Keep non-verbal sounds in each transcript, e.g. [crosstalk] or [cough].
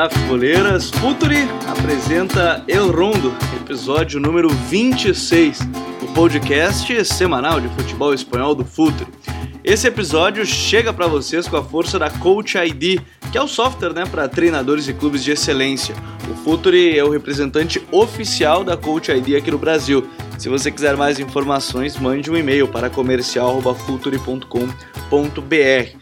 Olá, futeboleiras! Futuri apresenta El Rondo, episódio número 26, o podcast semanal de futebol espanhol do Futuri. Esse episódio chega para vocês com a força da Coach ID, que é o software né, para treinadores e clubes de excelência. O Futuri é o representante oficial da Coach ID aqui no Brasil. Se você quiser mais informações, mande um e-mail para comercial.futuri.com.br.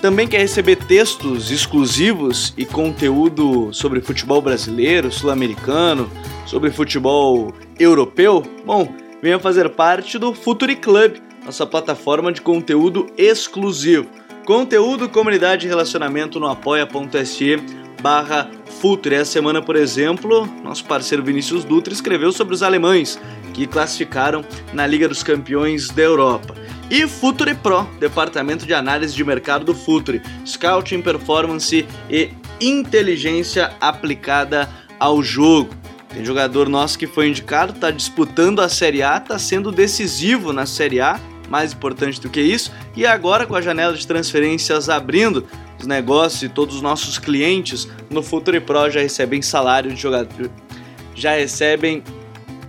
Também quer receber textos exclusivos e conteúdo sobre futebol brasileiro, sul-americano, sobre futebol europeu? Bom, venha fazer parte do Futuri Club, nossa plataforma de conteúdo exclusivo. Conteúdo, comunidade e relacionamento no apoia.se barra. Essa semana, por exemplo, nosso parceiro Vinícius Dutra escreveu sobre os alemães que classificaram na Liga dos Campeões da Europa. E Futuri Pro, departamento de análise de mercado do Futuri, scouting, performance e inteligência aplicada ao jogo. Tem jogador nosso que foi indicado, está disputando a Série A, está sendo decisivo na Série A, mais importante do que isso, e agora com a janela de transferências abrindo, os negócios e todos os nossos clientes no Futuri Pro já recebem salário de jogador, já recebem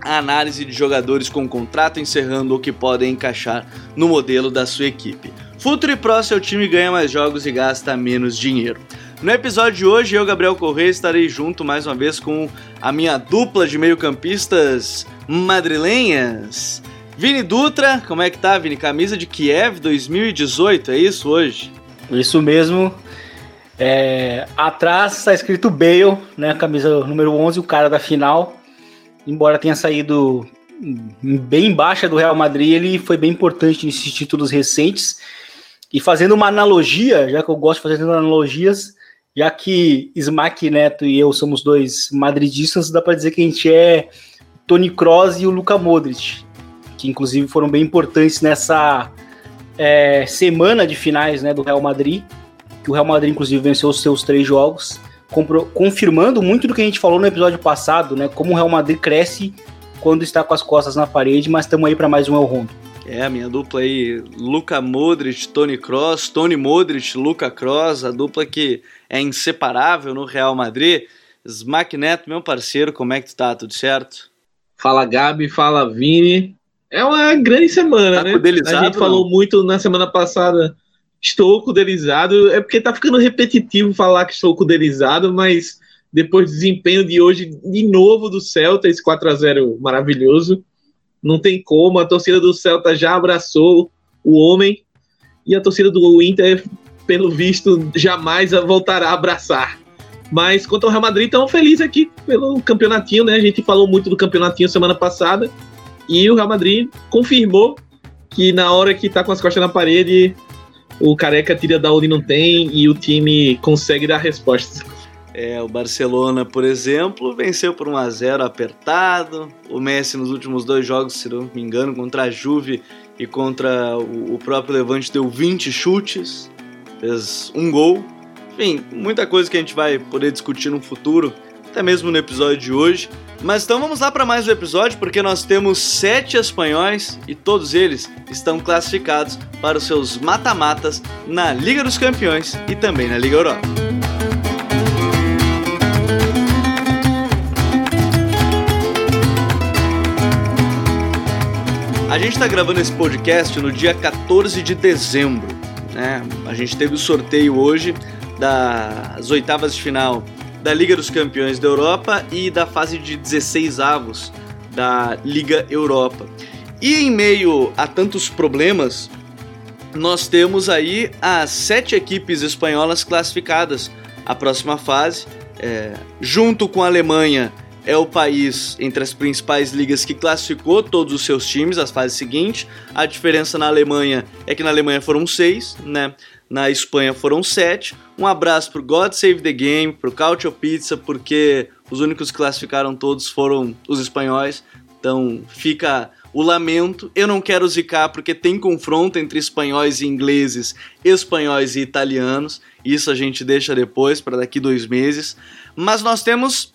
a análise de jogadores com contrato encerrando ou que podem encaixar no modelo da sua equipe. Futuri Pro, seu time ganha mais jogos e gasta menos dinheiro. No episódio de hoje, eu, Gabriel Correia, estarei junto mais uma vez com a minha dupla de meio-campistas madrilenhas. Vini Dutra, como é que tá, Vini? Camisa de Kiev 2018, é isso hoje? Isso mesmo. É, atrás está escrito Bale, né? Camisa número 11, o cara da final embora tenha saído bem baixa do Real Madrid, ele foi bem importante nesses títulos recentes. E fazendo uma analogia, já que eu gosto de fazer analogias, já que Smack Neto e eu somos dois madridistas, dá para dizer que a gente é Tony Kroos e o Luka Modric, que inclusive foram bem importantes nessa é, semana de finais né, do Real Madrid, que o Real Madrid inclusive venceu os seus três jogos confirmando muito do que a gente falou no episódio passado, né? Como o Real Madrid cresce quando está com as costas na parede, mas estamos aí para mais um El Rondo. É, a minha dupla aí, Luca Modric, Tony Cross, Tony Modric, Luca Cross, a dupla que é inseparável no Real Madrid. Smack Neto, meu parceiro, como é que tu tá? Tudo certo? Fala Gabi, fala Vini. É uma grande semana, tá né? A gente falou muito na semana passada estou cudelizado. É porque tá ficando repetitivo falar que estou cudelizado, mas depois do desempenho de hoje, de novo do Celta, esse 4 a 0 maravilhoso, não tem como. A torcida do Celta já abraçou o homem e a torcida do Inter, pelo visto, jamais voltará a abraçar. Mas quanto ao Real Madrid, estamos felizes aqui pelo campeonatinho, né? A gente falou muito do campeonatinho semana passada e o Real Madrid confirmou que na hora que está com as costas na parede, o Careca tira da onde não tem e o time consegue dar respostas. É, o Barcelona, por exemplo, venceu por 1 a 0 apertado. O Messi nos últimos dois jogos, se não me engano, contra a Juve e contra o, próprio Levante deu 20 chutes, fez um gol. Enfim, muita coisa que a gente vai poder discutir no futuro, até mesmo no episódio de hoje. Mas então vamos lá para mais um episódio, porque nós temos sete espanhóis e todos eles estão classificados para os seus mata-matas na Liga dos Campeões e também na Liga Europa. A gente está gravando esse podcast no dia 14 de dezembro. Né? A gente teve o sorteio hoje das oitavas de final da Liga dos Campeões da Europa e da fase de 16 avos da Liga Europa. E em meio a tantos problemas, nós temos aí as sete equipes espanholas classificadas à próxima fase. É, junto com a Alemanha, é o país entre as principais ligas que classificou todos os seus times às fases seguintes. A diferença na Alemanha é que na Alemanha foram seis, né? Na Espanha foram sete. Um abraço pro God Save the Game, pro Cautio Pizza, porque os únicos que classificaram todos foram os espanhóis. Então fica o lamento. Eu não quero zicar porque tem confronto entre espanhóis e ingleses, espanhóis e italianos. Isso a gente deixa depois, para daqui dois meses. Mas nós temos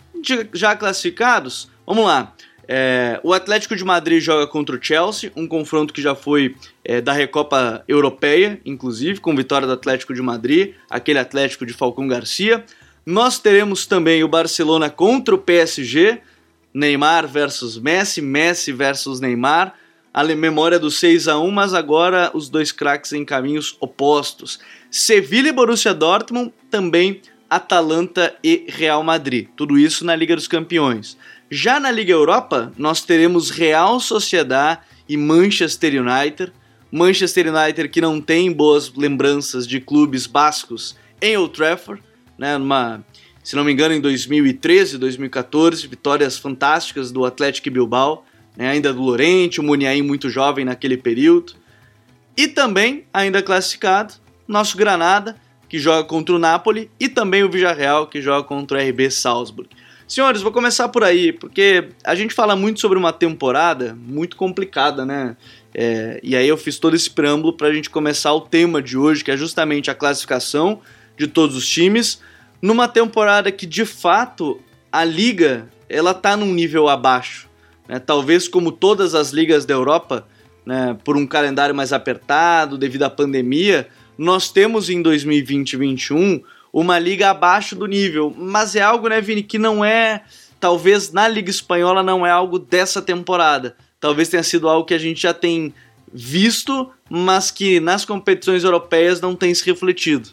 já classificados. Vamos lá. É, o Atlético de Madrid joga contra o Chelsea, um confronto que já foi é, da Recopa Europeia, inclusive, com vitória do Atlético de Madrid, aquele Atlético de Falcão Garcia. Nós teremos também o Barcelona contra o PSG, Neymar versus Messi, Messi versus Neymar. A memória do 6 a 1 mas agora os dois craques em caminhos opostos. Sevilla e Borussia Dortmund, também Atalanta e Real Madrid. Tudo isso na Liga dos Campeões. Já na Liga Europa, nós teremos Real Sociedade e Manchester United. Manchester United que não tem boas lembranças de clubes bascos em Old Trafford, né, numa, se não me engano, em 2013, 2014, vitórias fantásticas do Atlético Bilbao, né, ainda do Lorente, o Muniain muito jovem naquele período. E também, ainda classificado, nosso Granada, que joga contra o Napoli, e também o Villarreal, que joga contra o RB Salzburg. Senhores, vou começar por aí, porque a gente fala muito sobre uma temporada muito complicada, né? É, e aí eu fiz todo esse preâmbulo para a gente começar o tema de hoje, que é justamente a classificação de todos os times, numa temporada que de fato a liga ela tá num nível abaixo, né? Talvez como todas as ligas da Europa, né? Por um calendário mais apertado devido à pandemia, nós temos em 2020 e 2021 uma liga abaixo do nível. Mas é algo, né, Vini, que não é. Talvez na Liga Espanhola não é algo dessa temporada. Talvez tenha sido algo que a gente já tem visto, mas que nas competições europeias não tem se refletido.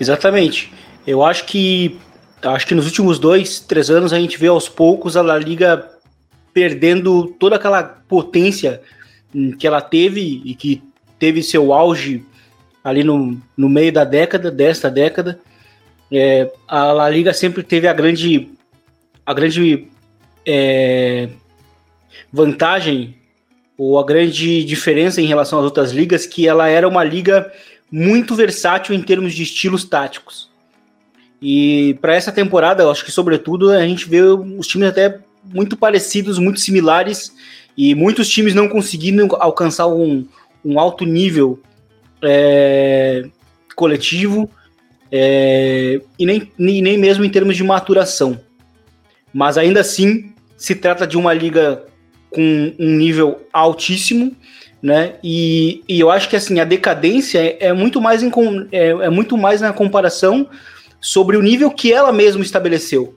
Exatamente. Eu acho que acho que nos últimos dois, três anos a gente vê aos poucos a La Liga perdendo toda aquela potência que ela teve e que teve seu auge ali no, no meio da década, desta década. É, a La Liga sempre teve a grande, a grande é, vantagem ou a grande diferença em relação às outras ligas que ela era uma liga muito versátil em termos de estilos táticos. E para essa temporada, eu acho que sobretudo a gente vê os times até muito parecidos, muito similares e muitos times não conseguindo alcançar um, um alto nível é, coletivo é, e nem, nem mesmo em termos de maturação. Mas ainda assim, se trata de uma liga com um nível altíssimo, né? E, e eu acho que assim a decadência é, é muito mais em, é, é, muito mais na comparação sobre o nível que ela mesma estabeleceu.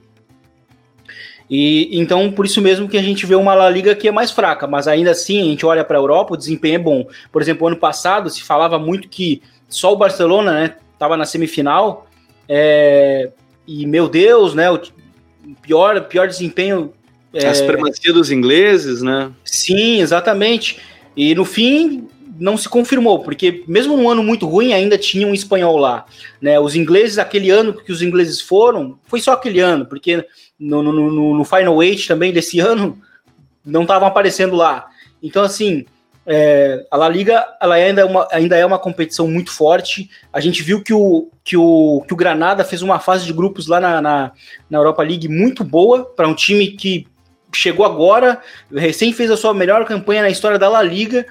E então por isso mesmo que a gente vê uma La Liga que é mais fraca, mas ainda assim a gente olha para a Europa, o desempenho é bom. Por exemplo, ano passado se falava muito que só o Barcelona, né, estava na semifinal. É, e, meu Deus, né? O pior, pior desempenho. É, a supremacia dos ingleses, né? Sim, exatamente. E no fim não se confirmou, porque mesmo num ano muito ruim ainda tinha um espanhol lá. Né? Os ingleses, aquele ano que os ingleses foram, foi só aquele ano, porque no, no, no, no Final Eight também desse [laughs] ano não estavam aparecendo lá. Então, assim, é, a La Liga ela ainda, é uma, ainda é uma competição muito forte. A gente viu que o, que o, que o Granada fez uma fase de grupos lá na, na, na Europa League muito boa para um time que chegou agora, recém fez a sua melhor campanha na história da La Liga,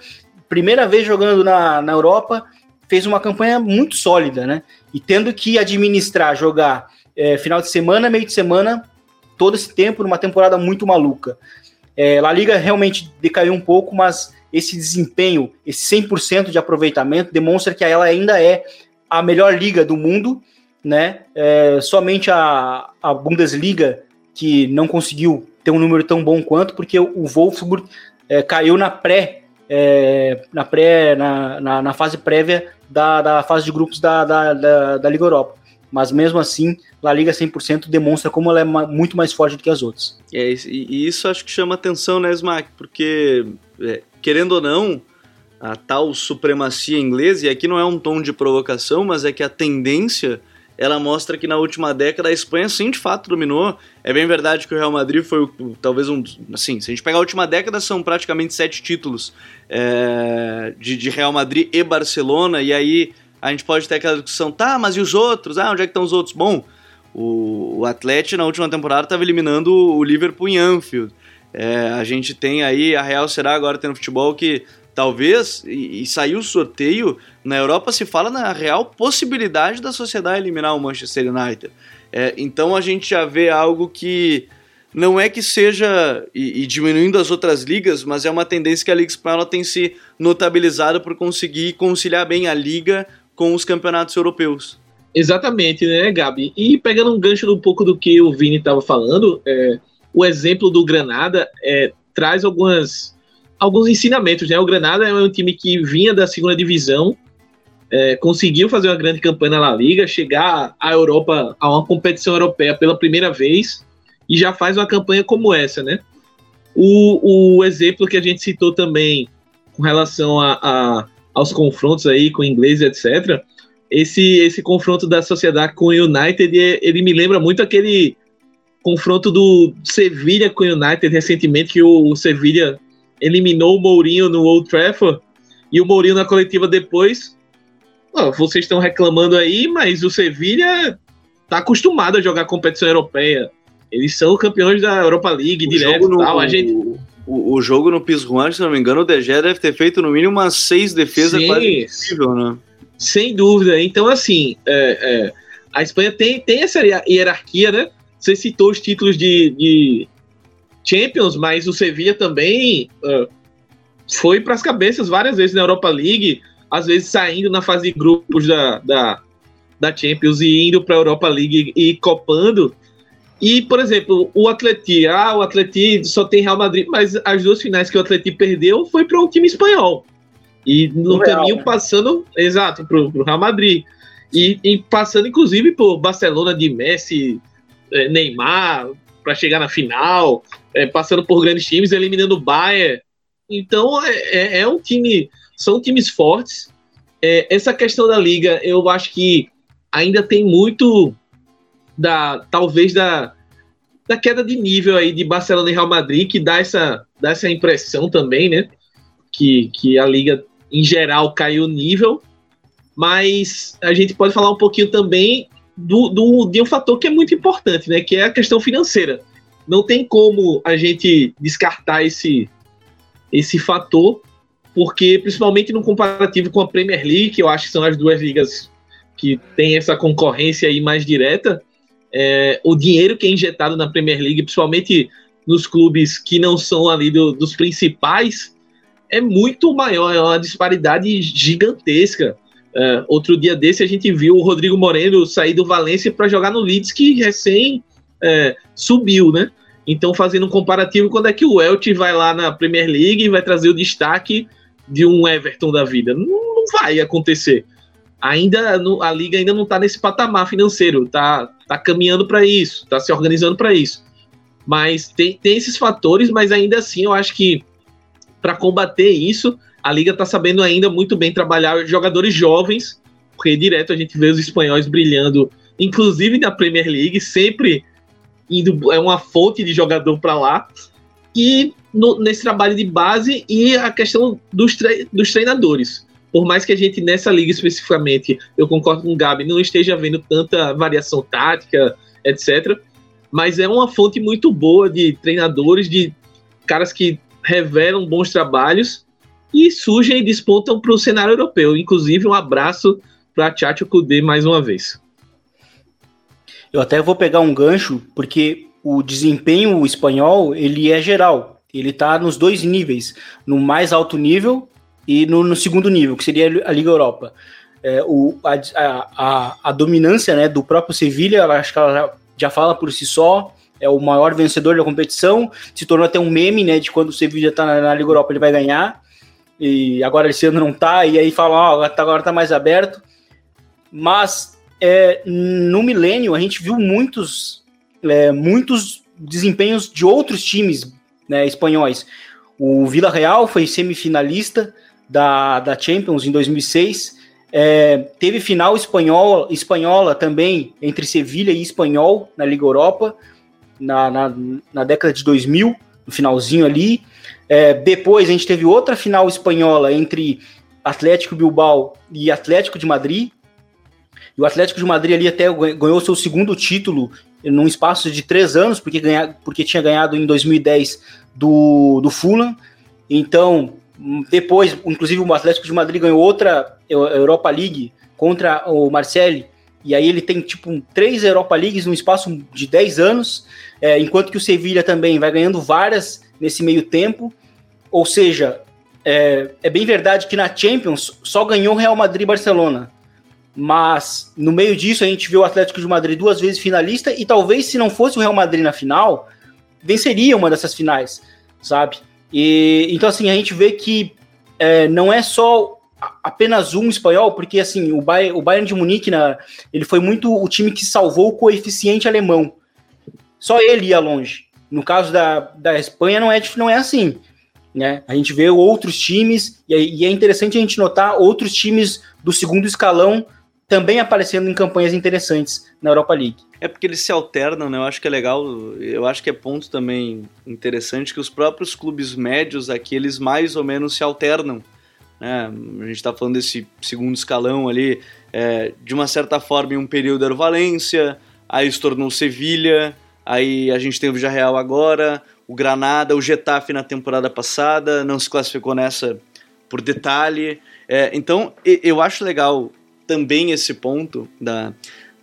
primeira vez jogando na, na Europa, fez uma campanha muito sólida, né? E tendo que administrar, jogar é, final de semana, meio de semana, todo esse tempo, numa temporada muito maluca. É, La Liga realmente decaiu um pouco, mas esse desempenho, esse 100% de aproveitamento, demonstra que ela ainda é a melhor liga do mundo, né? É, somente a, a Bundesliga que não conseguiu ter um número tão bom quanto, porque o Wolfsburg é, caiu na pré, é, na pré, na, na, na, fase prévia da, da fase de grupos da, da, da, da Liga Europa mas mesmo assim, La Liga 100% demonstra como ela é muito mais forte do que as outras. É, e isso acho que chama atenção, né, Smack? Porque é, querendo ou não, a tal supremacia inglesa, e aqui não é um tom de provocação, mas é que a tendência ela mostra que na última década a Espanha sim de fato dominou. É bem verdade que o Real Madrid foi o, talvez um. Assim, se a gente pegar a última década, são praticamente sete títulos é, de, de, Real Madrid e Barcelona, e aí a gente pode ter aquela discussão, tá, mas e os outros? Ah, onde é que estão os outros? Bom, o, o Atlético na última temporada estava eliminando o Liverpool em Anfield. É, a gente tem aí, a Real será agora tendo futebol que talvez, e, e saiu o sorteio, na Europa se fala na real possibilidade da sociedade eliminar o Manchester United. É, então a gente já vê algo que não é que seja e, e, diminuindo as outras ligas, mas é uma tendência que a Liga Espanhola tem se notabilizado por conseguir conciliar bem a liga com os campeonatos europeus. Exatamente, né, Gabi? E pegando um gancho um pouco do que o Vini estava falando, é, o exemplo do Granada é, traz algumas, alguns ensinamentos. Né? O Granada é um time que vinha da segunda divisão, é, conseguiu fazer uma grande campanha na Liga, chegar à Europa, a uma competição europeia pela primeira vez, e já faz uma campanha como essa, né? O, o exemplo que a gente citou também com relação a, a aos confrontos aí com o inglês, etc esse, esse confronto da sociedade com o United, ele me lembra muito aquele confronto do Sevilha com o United recentemente, que o, o Sevilha eliminou o Mourinho no Old Trafford, e o Mourinho na coletiva depois, oh, vocês estão reclamando aí, mas o Sevilha está acostumado a jogar competição europeia. Eles são campeões da Europa League o direto no, tal. A gente... O, o, jogo no Pizjuan, se não me engano, o DG deve ter feito no mínimo umas seis defesas Sim. quase impossível, né? Sem dúvida. Então, assim, é, é, a Espanha tem, tem essa hierarquia, né? Você citou os títulos de, de Champions, mas o Sevilla também uh, foi para as cabeças várias vezes na Europa League, às vezes saindo na fase de grupos da, da, da Champions e indo para a Europa League e copando. E, por exemplo, o Atleti, ah, o Atleti só tem Real Madrid, mas as duas finais que o Atleti perdeu foi para um time espanhol. E no Real, caminho né? passando, exato, pro, pro Real Madrid. E, e, passando, inclusive, por Barcelona de Messi, é, Neymar, para chegar na final, é, passando por grandes times, eliminando o Bayern. Então, é, é, é um time, são times fortes. É, essa questão da liga, eu acho que ainda tem muito da, talvez da, da queda de nível aí de Barcelona e Real Madrid, que dá essa, dá essa impressão também, né? Que, que a liga em geral caiu o nível, mas a gente pode falar um pouquinho também do, do, de um fator que é muito importante, né? Que é a questão financeira. Não tem como a gente descartar esse, esse fator, porque principalmente no comparativo com a Premier League, que eu acho que são as duas ligas que têm essa concorrência aí mais direta, é, o dinheiro que é injetado na Premier League, principalmente nos clubes que não são ali do, dos principais, é muito maior, é uma disparidade gigantesca. Uh, outro dia desse a gente viu o Rodrigo Moreno sair do Valência para jogar no Leeds, que recém uh, subiu, né? Então, fazendo um comparativo, quando é que o Elche vai lá na Premier League e vai trazer o destaque de um Everton da vida? Não, não vai acontecer. Ainda a liga ainda não está nesse patamar financeiro, tá, tá caminhando para isso, está se organizando para isso. Mas tem, tem esses fatores, mas ainda assim eu acho que para combater isso, a liga está sabendo ainda muito bem trabalhar jogadores jovens, porque direto a gente vê os espanhóis brilhando, inclusive na Premier League, sempre indo é uma fonte de jogador para lá. E no, nesse trabalho de base e a questão dos, tre dos treinadores. Por mais que a gente nessa liga especificamente, eu concordo com o Gabi, não esteja vendo tanta variação tática, etc. Mas é uma fonte muito boa de treinadores, de caras que revelam bons trabalhos e surgem e despontam para o cenário europeu. Inclusive, um abraço para Tchatcho Kudê mais uma vez. Eu até vou pegar um gancho, porque o desempenho espanhol ele é geral. Ele está nos dois níveis, no mais alto nível e no, no segundo nível, que seria a Liga Europa. É, o, a, a, a, dominância né, do próprio Sevilha, acho que ela já, já fala por si só é o maior vencedor da competição, se tornou até um meme, né, de quando o Sevilla tá na, na Liga Europa ele vai ganhar, e agora esse ano não tá, e aí falam, ó, oh, agora tá mais aberto, mas é, no milênio a gente viu muitos, é, muitos desempenhos de outros times né, espanhóis, o Vila Real foi semifinalista da, da Champions em 2006, é, teve final espanhol, espanhola também entre Sevilha e Espanhol na Liga Europa, na, na, na década de 2000, no finalzinho ali. É, depois a gente teve outra final espanhola entre Atlético Bilbao e Atlético de Madrid. E o Atlético de Madrid ali até ganhou seu segundo título num espaço de três anos, porque, ganha, porque tinha ganhado em 2010 do, do Fulham. Então, depois, inclusive, o Atlético de Madrid ganhou outra Europa League contra o Marseille e aí ele tem tipo três Europa Leagues num espaço de 10 anos, é, enquanto que o Sevilha também vai ganhando várias nesse meio tempo. Ou seja, é, é bem verdade que na Champions só ganhou Real Madrid e Barcelona. Mas no meio disso a gente viu o Atlético de Madrid duas vezes finalista e talvez se não fosse o Real Madrid na final, venceria uma dessas finais, sabe? E então assim a gente vê que é, não é só apenas um espanhol, porque assim, o Bayern, o Bayern de Munique, na, ele foi muito o time que salvou o coeficiente alemão. Só ele ia longe. No caso da, da Espanha não é, não é assim. Né? A gente vê outros times, e é, e é interessante a gente notar outros times do segundo escalão também aparecendo em campanhas interessantes na Europa League. É porque eles se alternam, né? Eu acho que é legal, eu acho que é ponto também interessante que os próprios clubes médios aqui, eles mais ou menos se alternam né? A gente está falando desse segundo escalão ali, é, de uma certa forma, em um período era o Valência, aí se tornou Sevilha, aí a gente tem o Villarreal agora, o Granada, o Getafe na temporada passada, não se classificou nessa por detalhe. É, então, eu acho legal também esse ponto da,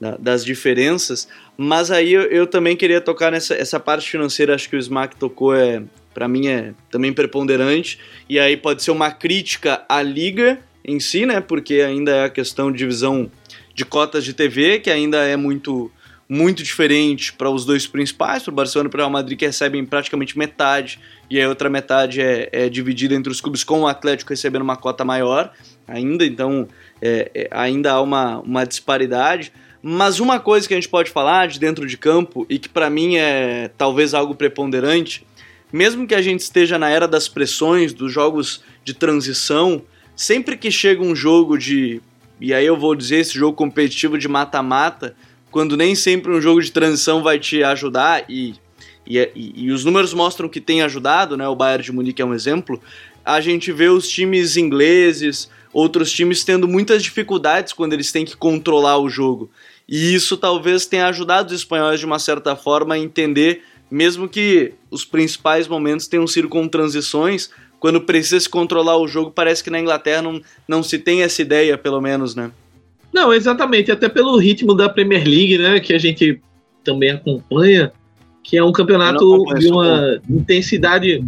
da, das diferenças, mas aí eu, eu, também queria tocar nessa essa parte financeira, acho que o Smack tocou é, para mim é também preponderante. E aí pode ser uma crítica à liga em si, né? Porque ainda é a questão de divisão de cotas de TV, que ainda é muito muito diferente para os dois principais, para o Barcelona e para o Real Madrid, que recebem praticamente metade, e a outra metade é, é, dividida entre os clubes, com o Atlético recebendo uma cota maior ainda, então é, é, ainda há uma, uma disparidade. Mas uma coisa que a gente pode falar de dentro de campo, e que para mim é talvez algo preponderante, mesmo que a gente esteja na era das pressões, dos jogos de transição, sempre que chega um jogo de. E aí eu vou dizer esse jogo competitivo de mata-mata, quando nem sempre um jogo de transição vai te ajudar, e, e, e, e os números mostram que tem ajudado, né? O Bayern de Munique é um exemplo. A gente vê os times ingleses, outros times tendo muitas dificuldades quando eles têm que controlar o jogo. E isso talvez tenha ajudado os espanhóis de uma certa forma a entender mesmo que os principais momentos tenham sido com transições, quando precisa se controlar o jogo, parece que na Inglaterra não, não se tem essa ideia, pelo menos, né? Não, exatamente, até pelo ritmo da Premier League, né, que a gente também acompanha, que é um campeonato de uma intensidade.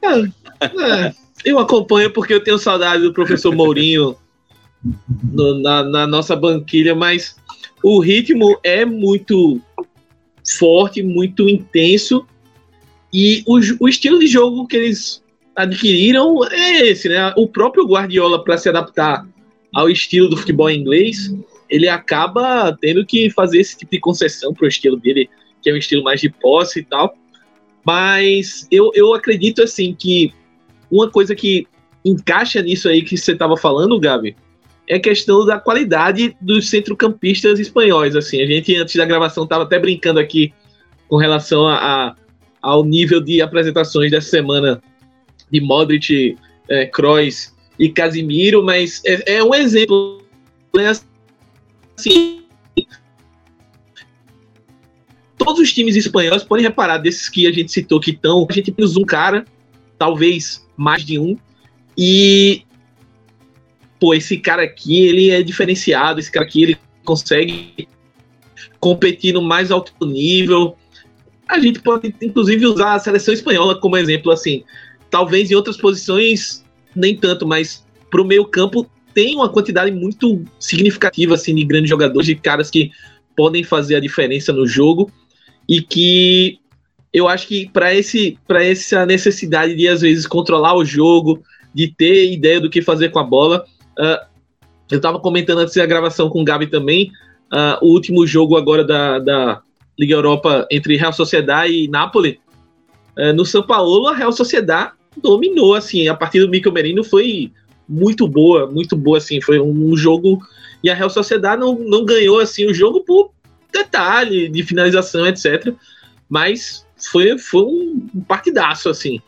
É, é, eu acompanho porque eu tenho saudade do professor Mourinho no, na, na nossa banquilha, mas o ritmo é muito forte, muito intenso. E o, o estilo de jogo que eles adquiriram é esse, né? O próprio Guardiola, para se adaptar ao estilo do futebol inglês, ele acaba tendo que fazer esse tipo de concessão para o estilo dele, que é um estilo mais de posse e tal. Mas eu, eu acredito, assim, que uma coisa que encaixa nisso aí que você estava falando, Gabi, é a questão da qualidade dos centrocampistas espanhóis. Assim, a gente antes da gravação estava até brincando aqui com relação a, a, ao nível de apresentações dessa semana de Modric, é, Kroos e Casimiro, mas é, é um exemplo, né? Assim, todos os times espanhóis podem reparar desses que a gente citou que estão, a gente tem um cara, talvez mais de um, e pô, esse cara aqui, ele é diferenciado, esse cara aqui, ele consegue competir no mais alto nível. A gente pode, inclusive, usar a seleção espanhola como exemplo, assim. Talvez em outras posições, nem tanto, mas pro meio campo tem uma quantidade muito significativa, assim, de grandes jogadores, de caras que podem fazer a diferença no jogo e que eu acho que para esse para essa necessidade de às vezes controlar o jogo, de ter ideia do que fazer com a bola, Uh, eu estava comentando antes da gravação com o Gabi também, uh, o último jogo agora da, da Liga Europa entre Real Sociedade e Napoli. Uh, no São Paulo, a Real Sociedade dominou, assim, a partir do Mikel Merino foi muito boa, muito boa, assim, foi um, jogo, e a Real Sociedade não, não ganhou, assim, o jogo por detalhe de finalização, etc., mas foi, foi um partidaço, assim,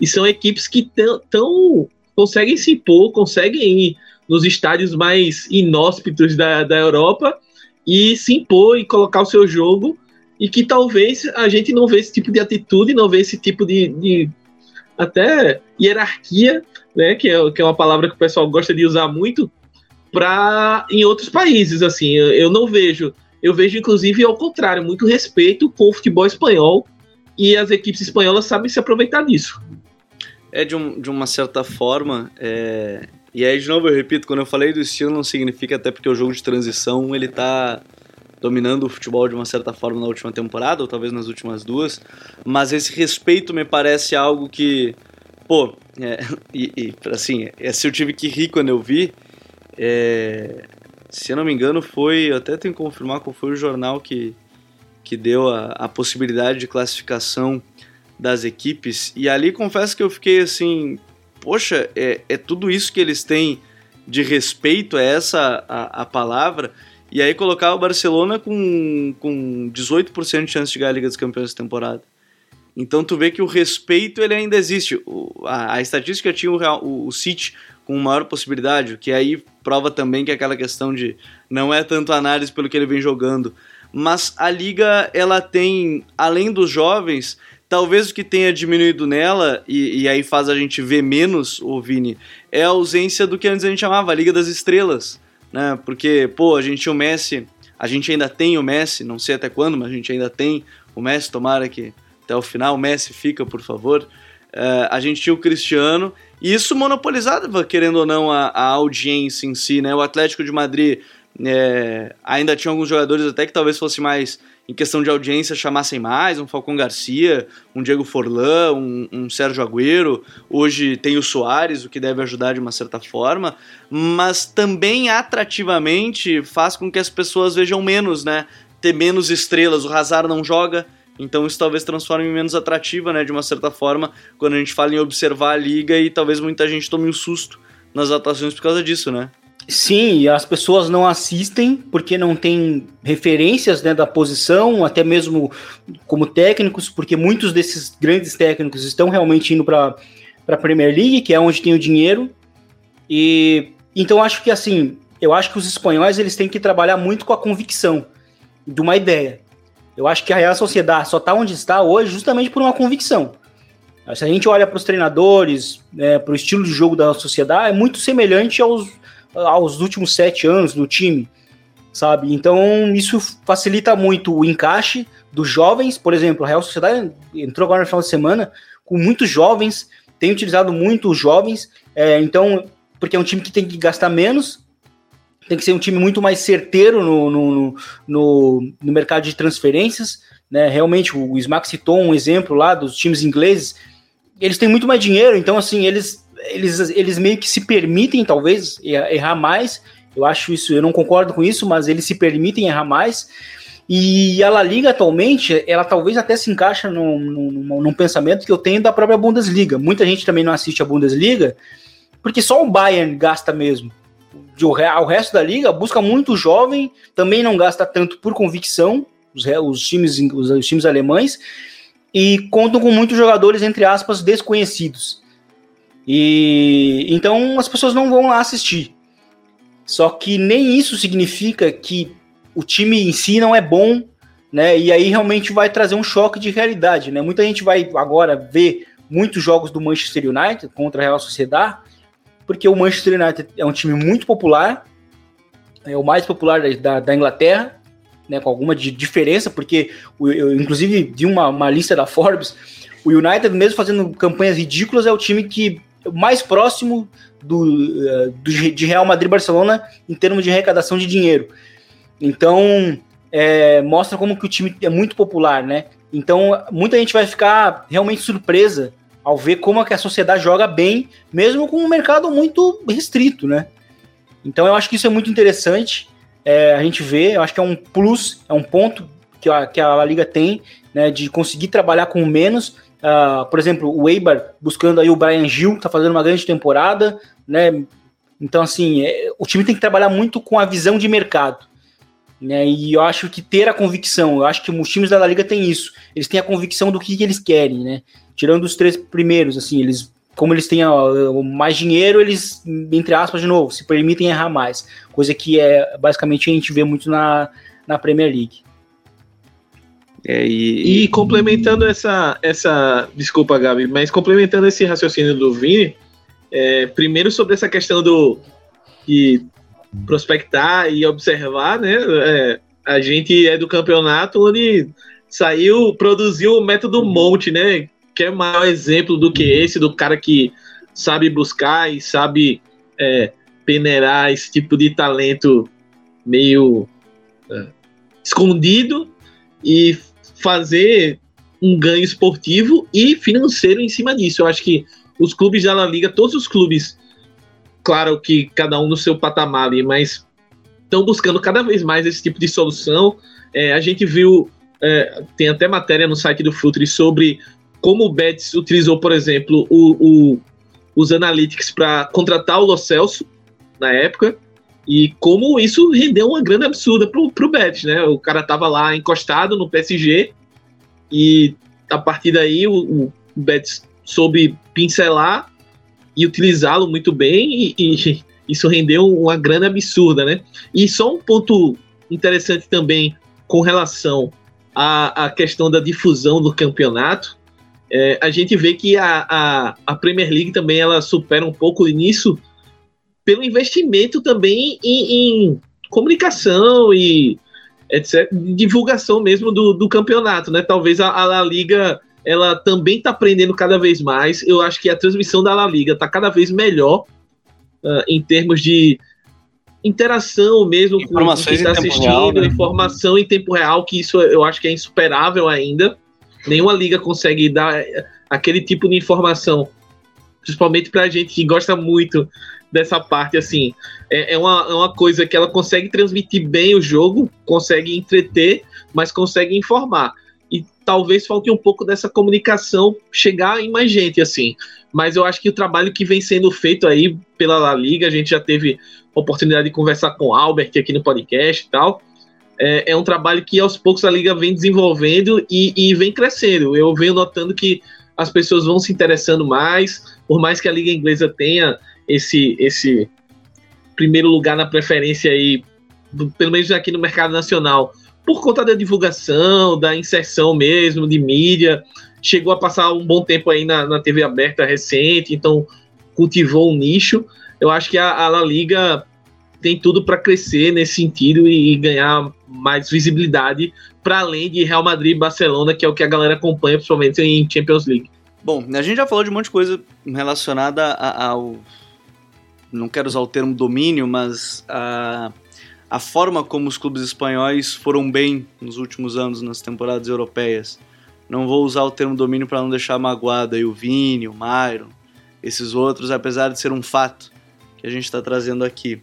e são equipes que tão, conseguem se impor, conseguem nos estádios mais inóspitos da, da Europa e se impor e colocar o seu jogo e que talvez a gente não vê esse tipo de atitude, não vê esse tipo de, de até hierarquia, né, que é, que é uma palavra que o pessoal gosta de usar muito, para em outros países. Assim, eu, eu não vejo. Eu vejo, inclusive, ao contrário, muito respeito com o futebol espanhol e as equipes espanholas sabem se aproveitar disso. É de, um, de uma certa forma. É... E aí, de novo, eu repito, quando eu falei do estilo, não significa até porque o jogo de transição ele tá dominando o futebol de uma certa forma na última temporada, ou talvez nas últimas duas. Mas esse respeito me parece algo que. Pô, é, [laughs] e, e assim, esse eu tive que rir quando eu vi. É, se eu não me engano, foi. Eu até tenho que confirmar qual foi o jornal que, que deu a, a possibilidade de classificação das equipes. E ali confesso que eu fiquei assim, poxa, é, é tudo isso que eles têm de respeito, é essa a, a palavra. E aí colocar o Barcelona com, com 18% de chance de ganhar a Liga dos Campeões essa temporada. Então tu vê que o respeito ele ainda existe. O, a, a, estatística tinha o, Real, o, o City com maior possibilidade, que aí prova também que aquela questão de não é tanto análise pelo que ele vem jogando, mas a liga ela tem, além dos jovens, talvez o que tenha diminuído nela, e, e aí faz a gente ver menos, o Vini, é a ausência do que antes a gente chamava a Liga das Estrelas, né? Porque, pô, a gente tinha o Messi, a gente ainda tem o Messi, não sei até quando, mas a gente ainda tem o Messi, tomara que até o final o Messi fica, por favor. Uh, a gente tinha o Cristiano, e isso monopolizava, querendo ou não, a, a audiência em si, né? O Atlético de Madrid é, ainda tinha alguns jogadores até que talvez fosse mais em questão de audiência chamassem mais, um Falcão Garcia, um Diego Forlan, um, um Sérgio Agüero, hoje tem o Soares, o que deve ajudar de uma certa forma, mas também atrativamente faz com que as pessoas vejam menos, né? Ter menos estrelas, o Hazard não joga, então isso talvez transforme em menos atrativa, né, de uma certa forma, quando a gente fala em observar a liga e talvez muita gente tome um susto nas atuações por causa disso, né? Sim, as pessoas não assistem porque não tem referências né, da posição, até mesmo como técnicos, porque muitos desses grandes técnicos estão realmente indo para a Premier League, que é onde tem o dinheiro. E então acho que assim, eu acho que os espanhóis eles têm que trabalhar muito com a convicção de uma ideia. Eu acho que a Real Sociedade só está onde está hoje justamente por uma convicção. Se a gente olha para os treinadores, né, para o estilo de jogo da sociedade, é muito semelhante aos aos últimos sete anos do time, sabe? Então isso facilita muito o encaixe dos jovens. Por exemplo, a Real Sociedade entrou agora no final de semana com muitos jovens, tem utilizado muito os jovens, é, então, porque é um time que tem que gastar menos, tem que ser um time muito mais certeiro no, no, no, no mercado de transferências. Né? Realmente, o Smack citou um exemplo lá dos times ingleses, eles têm muito mais dinheiro, então assim, eles eles, eles meio que se permitem, talvez, errar mais. Eu acho isso, eu não concordo com isso, mas eles se permitem errar mais. E a La Liga atualmente, ela talvez até se encaixa num, num, num, pensamento que eu tenho da própria Bundesliga. Muita gente também não assiste a Bundesliga, porque só o Bayern gasta mesmo. O resto da liga busca muito jovem, também não gasta tanto por convicção, os, os times, os, os times alemães, e contam com muitos jogadores, entre aspas, desconhecidos. E então as pessoas não vão lá assistir. Só que nem isso significa que o time em si não é bom, né? E aí realmente vai trazer um choque de realidade, né? Muita gente vai agora ver muitos jogos do Manchester United contra a Real Sociedade, porque o Manchester United é um time muito popular, é o mais popular da, da Inglaterra, né? Com alguma diferença, porque eu, inclusive vi uma, uma lista da Forbes, o United, mesmo fazendo campanhas ridículas, é o time que mais próximo do, uh, do, de Real Madrid Barcelona em termos de arrecadação de dinheiro. Então, é, mostra como que o time é muito popular, né? Então, muita gente vai ficar realmente surpresa ao ver como é que a sociedade joga bem, mesmo com um mercado muito restrito, né? Então, eu acho que isso é muito interessante. É, a gente vê, eu acho que é um plus, é um ponto que a, que a Liga tem, né, de conseguir trabalhar com menos Uh, por exemplo, o Eibar buscando aí o Brian Gil, tá fazendo uma grande temporada, né? Então, assim, é, o time tem que trabalhar muito com a visão de mercado. Né? E eu acho que ter a convicção, eu acho que os times da La Liga têm isso. Eles têm a convicção do que, que eles querem, né? Tirando os três primeiros, assim, eles, como eles têm mais dinheiro, eles, entre aspas, de novo, se permitem errar mais. Coisa que é basicamente a gente vê muito na, na Premier League. É, e... e... complementando essa, essa. Desculpa, Gabi, mas complementando esse raciocínio do Vini, é, primeiro sobre essa questão do. que prospectar e observar, né? É, a gente é do campeonato onde saiu, produziu o método Monte, né? Que é maior exemplo do que esse, do cara que sabe buscar e sabe é, peneirar esse tipo de talento meio é, escondido e fazer um ganho esportivo e financeiro em cima disso. Eu acho que os clubes da La Liga, todos os clubes, claro que cada um no seu patamar ali, mas estão buscando cada vez mais esse tipo de solução. É, a gente viu, é, tem até matéria no site do Futuri sobre como o Betis utilizou, por exemplo, o, o, os analytics para contratar o Lo Celso na época e como isso rendeu uma grande absurda pro, pro Betis, né? O cara tava lá encostado no PSG e a partir daí o, o Betis soube pincelar e utilizá-lo muito bem e, e, [laughs] isso rendeu uma grana absurda, né? E só um ponto interessante também com relação à, à questão da difusão do campeonato, é, a gente vê que a, a, a Premier League também ela supera um pouco nisso pelo investimento também em, em comunicação e etc, divulgação mesmo do, do campeonato, né? Talvez a, a La Liga ela também está aprendendo cada vez mais. Eu acho que a transmissão da La Liga está cada vez melhor uh, em termos de interação mesmo com quem está assistindo, real, né? informação em tempo real, que isso eu acho que é insuperável ainda. Nenhuma liga consegue dar aquele tipo de informação, principalmente para a gente que gosta muito dessa parte, assim. É, é, uma, é uma coisa que ela consegue transmitir bem o jogo, consegue entreter, mas consegue informar. E talvez falte um pouco dessa comunicação chegar em mais gente, assim. Mas eu acho que o trabalho que vem sendo feito aí pela La Liga, a gente já teve oportunidade de conversar com o Albert aqui no podcast e tal. É, é um trabalho que aos poucos a Liga vem desenvolvendo e, e vem crescendo. Eu venho notando que as pessoas vão se interessando mais, por mais que a Liga Inglesa tenha esse, esse primeiro lugar na preferência aí, do, pelo menos aqui no mercado nacional, por conta da divulgação, da inserção mesmo de mídia. Chegou a passar um bom tempo aí na, na TV aberta recente, então cultivou um nicho. Eu acho que a, a La Liga tem tudo para crescer nesse sentido e, e ganhar mais visibilidade para além de Real Madrid e Barcelona, que é o que a galera acompanha, principalmente em Champions League. Bom, a gente já falou de um monte de coisa relacionada ao não quero usar o termo domínio, mas a, a forma como os clubes espanhóis foram bem nos últimos anos nas temporadas europeias. Não vou usar o termo domínio para não deixar magoado aí o Vini, o Myron, esses outros, apesar de ser um fato que a gente está trazendo aqui.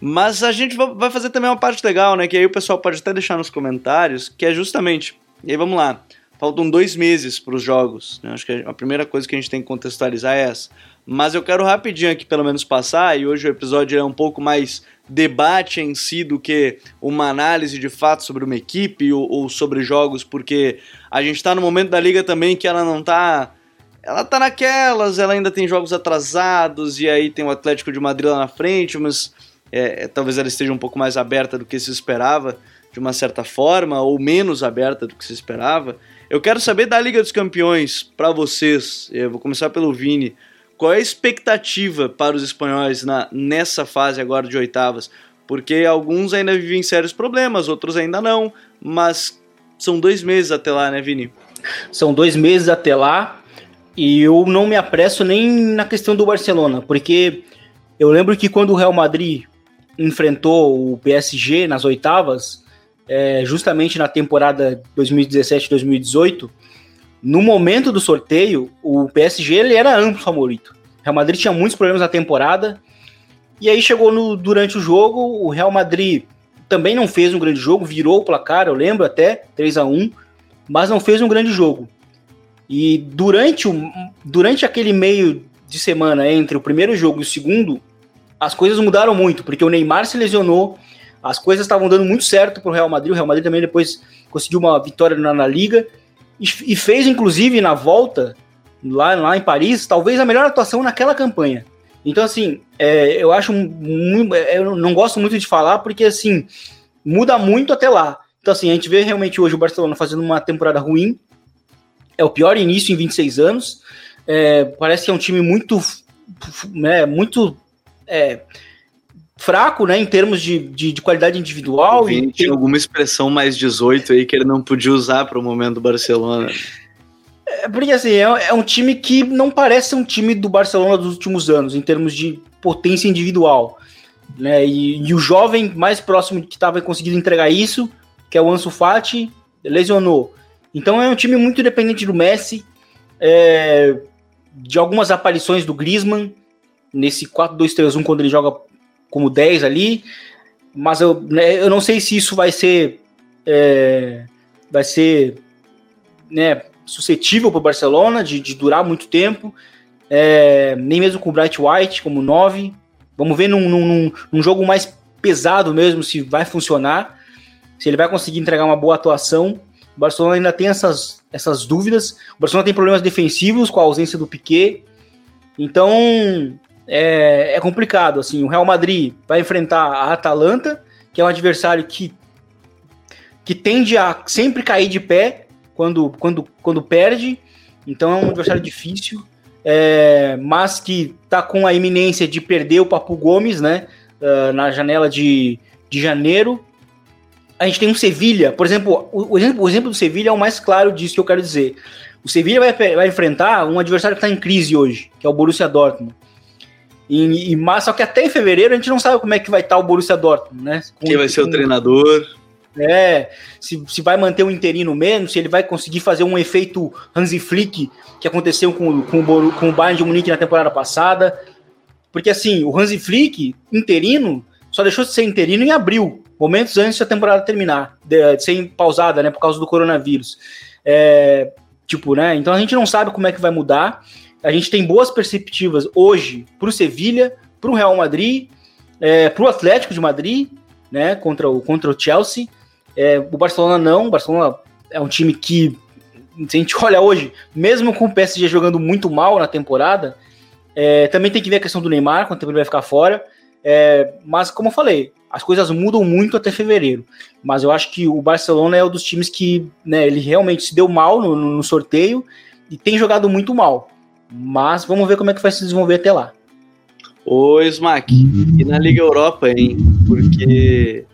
Mas a gente vai fazer também uma parte legal, né? Que aí o pessoal pode até deixar nos comentários, que é justamente. E aí vamos lá. Faltam dois meses para os jogos. Né? Acho que a primeira coisa que a gente tem que contextualizar é essa. Mas eu quero rapidinho aqui, pelo menos, passar, e hoje o episódio é um pouco mais debate em si do que uma análise de fato sobre uma equipe ou, ou sobre jogos, porque a gente está no momento da liga também que ela não está ela tá naquelas, ela ainda tem jogos atrasados, e aí tem o Atlético de Madrid lá na frente, mas é, talvez ela esteja um pouco mais aberta do que se esperava, de uma certa forma, ou menos aberta do que se esperava. Eu quero saber da Liga dos Campeões para vocês. Eu vou começar pelo Vini. Qual é a expectativa para os espanhóis na, nessa fase agora de oitavas? Porque alguns ainda vivem sérios problemas, outros ainda não, mas são dois meses até lá, né, Vini? São dois meses até lá e eu não me apresso nem na questão do Barcelona, porque eu lembro que quando o Real Madrid enfrentou o PSG nas oitavas, é, justamente na temporada 2017-2018, no momento do sorteio, o PSG ele era amplo favorito. O Real Madrid tinha muitos problemas na temporada. E aí chegou no, durante o jogo, o Real Madrid também não fez um grande jogo, virou o placar, eu lembro até, 3 a 1 mas não fez um grande jogo. E durante, o, durante aquele meio de semana entre o primeiro jogo e o segundo, as coisas mudaram muito, porque o Neymar se lesionou, as coisas estavam dando muito certo para o Real Madrid. O Real Madrid também depois conseguiu uma vitória na, na Liga e, fez, inclusive, na volta, lá, lá em Paris, talvez a melhor atuação naquela campanha. Então, assim, é, eu acho. É, eu não gosto muito de falar, porque, assim, muda muito até lá. Então, assim, a gente vê realmente hoje o Barcelona fazendo uma temporada ruim. É o pior início em 26 anos. É, parece que é um time muito. Né, muito. É, fraco, né, em termos de, de, de qualidade individual. E tem... tinha alguma expressão mais 18 aí que ele não podia usar para o momento do Barcelona. É, porque assim, é, é, um time que não parece um time do Barcelona dos últimos anos, em termos de potência individual. Né? E, e o jovem mais próximo que estava conseguindo entregar isso, que é o Ansu Fati, lesionou. Então é um time muito dependente do Messi, é, de algumas aparições do Griezmann, nesse 4-2-3-1, quando ele joga como 10 ali, mas eu, né, eu não sei se isso vai ser é, vai ser né, suscetível para o Barcelona de, de, durar muito tempo, é, nem mesmo com o Bright White como 9. Vamos ver num, num, num, jogo mais pesado mesmo se vai funcionar, se ele vai conseguir entregar uma boa atuação. O Barcelona ainda tem essas, essas dúvidas. O Barcelona tem problemas defensivos com a ausência do Piquet. Então, é, é complicado. Assim, o Real Madrid vai enfrentar a Atalanta, que é um adversário que, que tende a sempre cair de pé quando, quando, quando perde. Então é um adversário difícil, é, mas que está com a iminência de perder o Papu Gomes, né? Uh, na janela de, de janeiro. A gente tem um Sevilha, por exemplo, o, o, exemplo, o exemplo do Sevilha é o mais claro disso que eu quero dizer. O Sevilha vai, vai enfrentar um adversário que está em crise hoje, que é o Borussia Dortmund. E, e, mas só que até em fevereiro a gente não sabe como é que vai estar o Borussia Dortmund, né? Com, Quem vai ser com, o treinador? É, se, se vai manter o interino mesmo, se ele vai conseguir fazer um efeito Hansi Flick que aconteceu com, com, o, com o Bayern de Munique na temporada passada. Porque assim, o Hansi Flick, interino, só deixou de ser interino em abril, momentos antes da temporada terminar, de, de ser pausada, né, por causa do coronavírus. É, tipo, né, então a gente não sabe como é que vai mudar. A gente tem boas perspectivas hoje para o Sevilha, para o Real Madrid, é, para o Atlético de Madrid, né, contra o, contra o Chelsea. É, o Barcelona não, o Barcelona é um time que, se a gente [laughs] olha hoje, mesmo com o PSG jogando muito mal na temporada, é, também tem que ver a questão do Neymar, quanto tempo ele vai ficar fora. É, mas, como eu falei, as coisas mudam muito até fevereiro. Mas eu acho que o Barcelona é um dos times que né, ele realmente se deu mal no, no sorteio e tem jogado muito mal. Mas vamos ver como é que vai se desenvolver até lá. Ô, Smack, e na Liga Europa, hein? Porque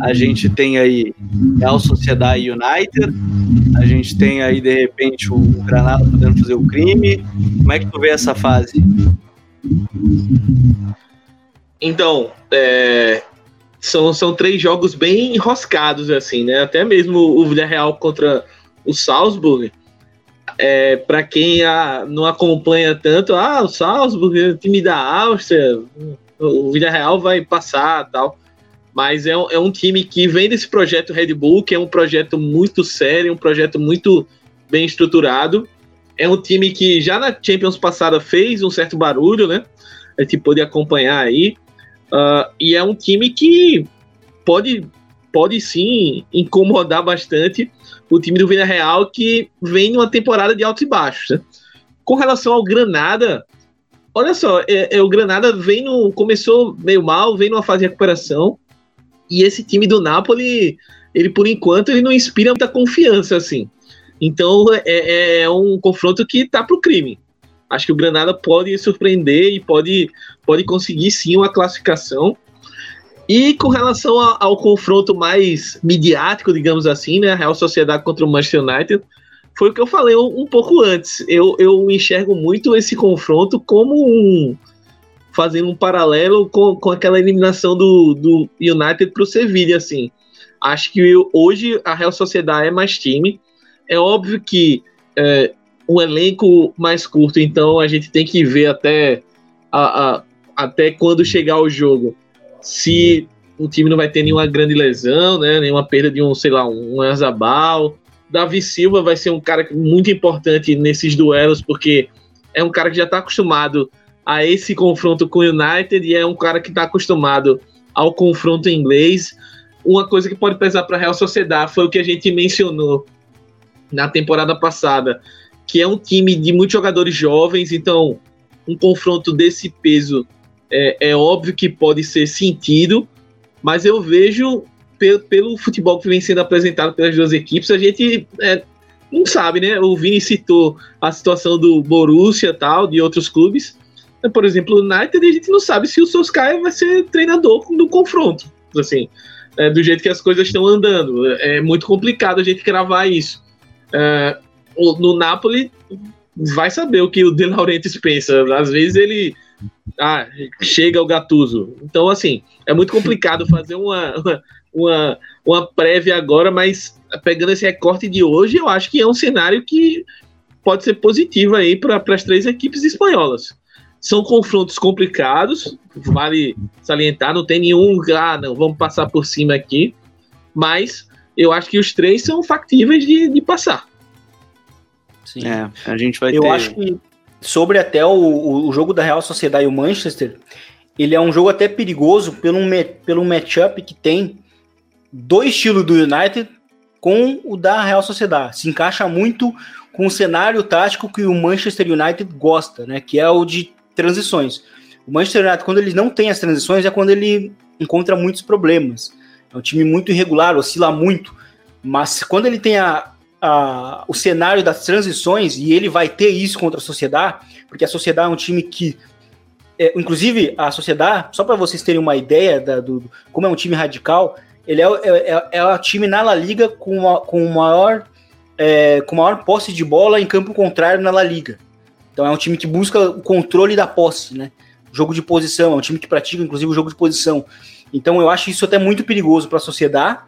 a gente tem aí Real Sociedade United, a gente tem aí, de repente, o Granada podendo fazer o crime. Como é que tu vê essa fase? Então, é, são, são três jogos bem enroscados, assim, né? Até mesmo o Villarreal contra o Salzburg é, para quem a, não acompanha tanto, ah, o Salzburg, o time da Áustria, o Villarreal vai passar tal. Mas é, é um time que vem desse projeto Red Bull, que é um projeto muito sério, um projeto muito bem estruturado. É um time que já na Champions passada fez um certo barulho, né? A gente pôde acompanhar aí. Uh, e é um time que pode, pode sim incomodar bastante o time do Villarreal que vem numa temporada de altos e baixos. Né? Com relação ao Granada, olha só, é, é, o Granada vem no, começou meio mal, vem numa fase de recuperação, e esse time do Napoli, ele por enquanto ele não inspira muita confiança assim. Então é, é, é um confronto que tá pro crime. Acho que o Granada pode surpreender e pode, pode conseguir sim uma classificação. E com relação ao, ao, confronto mais midiático, digamos assim, né, a Real Sociedade contra o Manchester United, foi o que eu falei um, um pouco antes. Eu, eu enxergo muito esse confronto como um. fazendo um paralelo com, com aquela eliminação do, do United para o Sevilla, assim. Acho que hoje a Real Sociedade é mais time. É óbvio que é, um elenco mais curto, então a gente tem que ver até, a, a até quando chegar o jogo se o time não vai ter nenhuma grande lesão, né? Nenhuma perda de um, sei lá, um Azabal. Davi Silva vai ser um cara muito importante nesses duelos, porque é um cara que já está acostumado a esse confronto com o United e é um cara que está acostumado ao confronto inglês. Uma coisa que pode pesar para a Real Sociedade foi o que a gente mencionou na temporada passada, que é um time de muitos jogadores jovens, então um confronto desse peso é, é óbvio que pode ser sentido, mas eu vejo pelo, pelo futebol que vem sendo apresentado pelas duas equipes, a gente é, não sabe, né? O Vini citou a situação do Borussia tal, de outros clubes. Por exemplo, o United, a gente não sabe se o Solskjaer vai ser treinador do confronto. Assim, é, do jeito que as coisas estão andando. É muito complicado a gente cravar isso. É, no Napoli, vai saber o que o De Laurentiis pensa. Às vezes ele ah, chega o Gatuso. Então, assim, é muito complicado fazer uma, uma, uma prévia agora, mas pegando esse recorte de hoje, eu acho que é um cenário que pode ser positivo aí para as três equipes espanholas. São confrontos complicados, vale salientar, não tem nenhum, ah, não, vamos passar por cima aqui, mas eu acho que os três são factíveis de, de passar. Sim. É, a gente vai eu ter... acho que sobre até o, o jogo da Real Sociedade e o Manchester, ele é um jogo até perigoso pelo, pelo matchup que tem do estilo do United com o da Real Sociedade. Se encaixa muito com o cenário tático que o Manchester United gosta, né? Que é o de transições. O Manchester United, quando ele não tem as transições, é quando ele encontra muitos problemas. É um time muito irregular, oscila muito. Mas quando ele tem a, a, o cenário das transições, e ele vai ter isso contra a Sociedade, porque a Sociedade é um time que. É, inclusive, a Sociedade, só para vocês terem uma ideia da, do, como é um time radical, ele é, é, é, é o time na La Liga com, a, com maior é, com maior posse de bola em campo contrário na La Liga. Então é um time que busca o controle da posse, né? Jogo de posição, é um time que pratica, inclusive, o jogo de posição. Então eu acho isso até muito perigoso para a sociedade,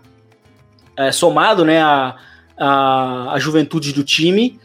é, somado né, a, a, a, juventude do time,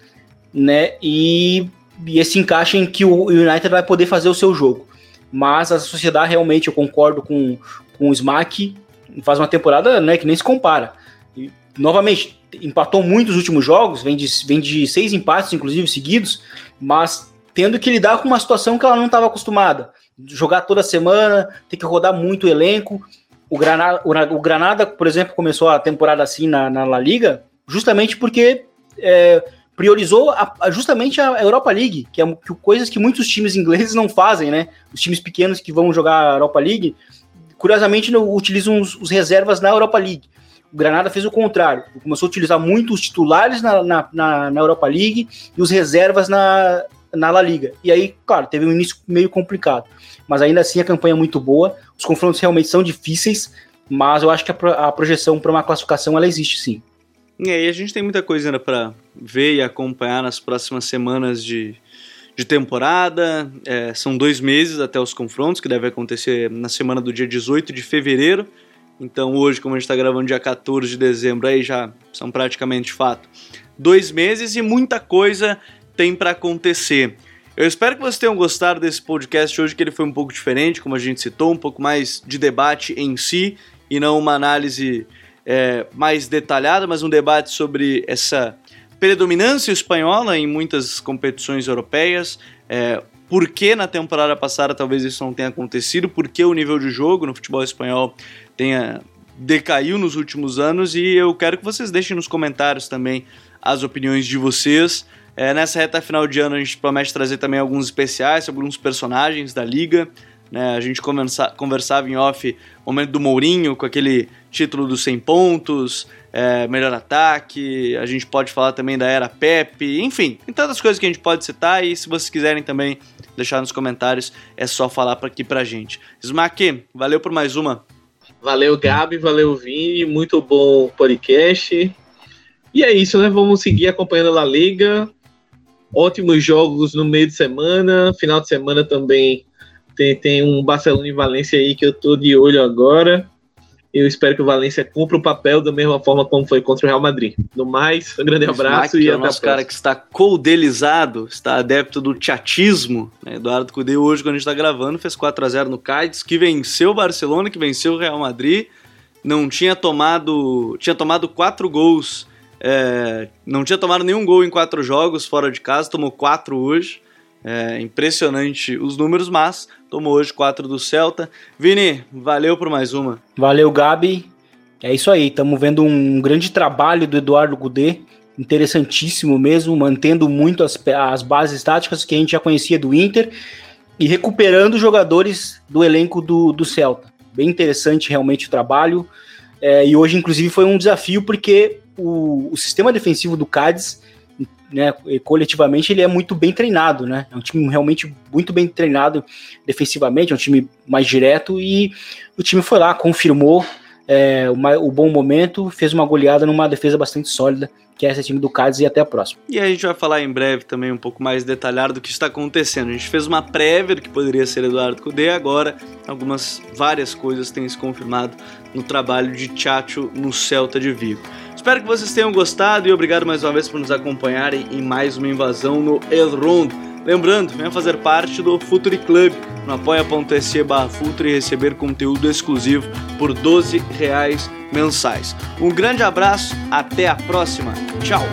né? E, e esse encaixe em que o United vai poder fazer o seu jogo. Mas a sociedade realmente, eu concordo com, com o Smack, faz uma temporada né, que nem se compara. E, novamente, empatou muito os últimos jogos, vem de, vem de seis empates, inclusive, seguidos, mas tendo que lidar com uma situação que ela não estava acostumada. Jogar toda semana, ter que rodar muito o elenco. O Granada, o Granada, por exemplo, começou a temporada assim na, na La Liga, justamente porque é, priorizou a, a, justamente a Europa League, que é que, coisas que muitos times ingleses não fazem, né? Os times pequenos que vão jogar a Europa League, curiosamente, não, utilizam os, os reservas na Europa League. O Granada fez o contrário, começou a utilizar muito os titulares na, na, na, na Europa League e os reservas na, na La Liga. E aí, claro, teve um início meio complicado. Mas ainda assim a campanha é muito boa. Os confrontos realmente são difíceis, mas eu acho que a, projeção para uma classificação ela existe sim. E aí a gente tem muita coisa ainda para ver e acompanhar nas próximas semanas de, de temporada. É, são dois meses até os confrontos, que deve acontecer na semana do dia 18 de fevereiro. Então hoje, como a gente está gravando dia 14 de dezembro, aí já são praticamente fato dois meses e muita coisa tem para acontecer. Eu espero que vocês tenham gostado desse podcast hoje, que ele foi um pouco diferente, como a gente citou, um pouco mais de debate em si e não uma análise é, mais detalhada, mas um debate sobre essa predominância espanhola em muitas competições europeias. É, por que na temporada passada talvez isso não tenha acontecido? Por que o nível de jogo no futebol espanhol tenha decaiu nos últimos anos e eu quero que vocês deixem nos comentários também as opiniões de vocês. É, nessa reta final de ano a gente promete trazer também alguns especiais sobre alguns personagens da liga. Né? A gente conversa, conversava em off o momento do Mourinho com aquele título dos 100 pontos, é, melhor ataque. A gente pode falar também da era Pepe, enfim, tem tantas coisas que a gente pode citar e se vocês quiserem também deixar nos comentários é só falar aqui pra gente. Smack, valeu por mais uma. Valeu, Gabi, valeu, Vini, muito bom podcast. E é isso, né? Vamos seguir acompanhando a Liga. Ótimos jogos no meio de semana, final de semana também tem, tem um Barcelona e Valência aí que eu tô de olho agora. Eu espero que o Valência cumpra o papel da mesma forma como foi contra o Real Madrid. No mais, um grande abraço e é até o nosso cara que está coldelizado, está adepto do chatismo. Né? Eduardo Cudê hoje, quando a gente está gravando, fez 4 a 0 no Cádiz, que venceu o Barcelona, que venceu o Real Madrid. Não tinha tomado, tinha tomado quatro gols, é, não tinha tomado nenhum gol em quatro jogos fora de casa, tomou quatro hoje. É impressionante os números, mas tomou hoje 4 do Celta. Vini, valeu por mais uma. Valeu, Gabi. É isso aí, estamos vendo um grande trabalho do Eduardo Gudê, interessantíssimo mesmo, mantendo muito as, as bases táticas que a gente já conhecia do Inter e recuperando jogadores do elenco do, do Celta. Bem interessante realmente o trabalho. É, e hoje, inclusive, foi um desafio porque o, o sistema defensivo do Cádiz né, coletivamente, ele é muito bem treinado, né? É um time realmente muito bem treinado defensivamente, é um time mais direto e o time foi lá, confirmou é, o bom momento, fez uma goleada numa defesa bastante sólida, que é esse time do Cádiz, e até a próxima. E a gente vai falar em breve também um pouco mais detalhado do que está acontecendo. A gente fez uma prévia do que poderia ser Eduardo Cudê, agora algumas, várias coisas têm se confirmado no trabalho de Chacho no Celta de Vigo. Espero que vocês tenham gostado e obrigado mais uma vez por nos acompanharem em mais uma invasão no El Rondo. Lembrando, venha fazer parte do Futuri Club no apoia.se barra e receber conteúdo exclusivo por 12 reais mensais. Um grande abraço, até a próxima, tchau!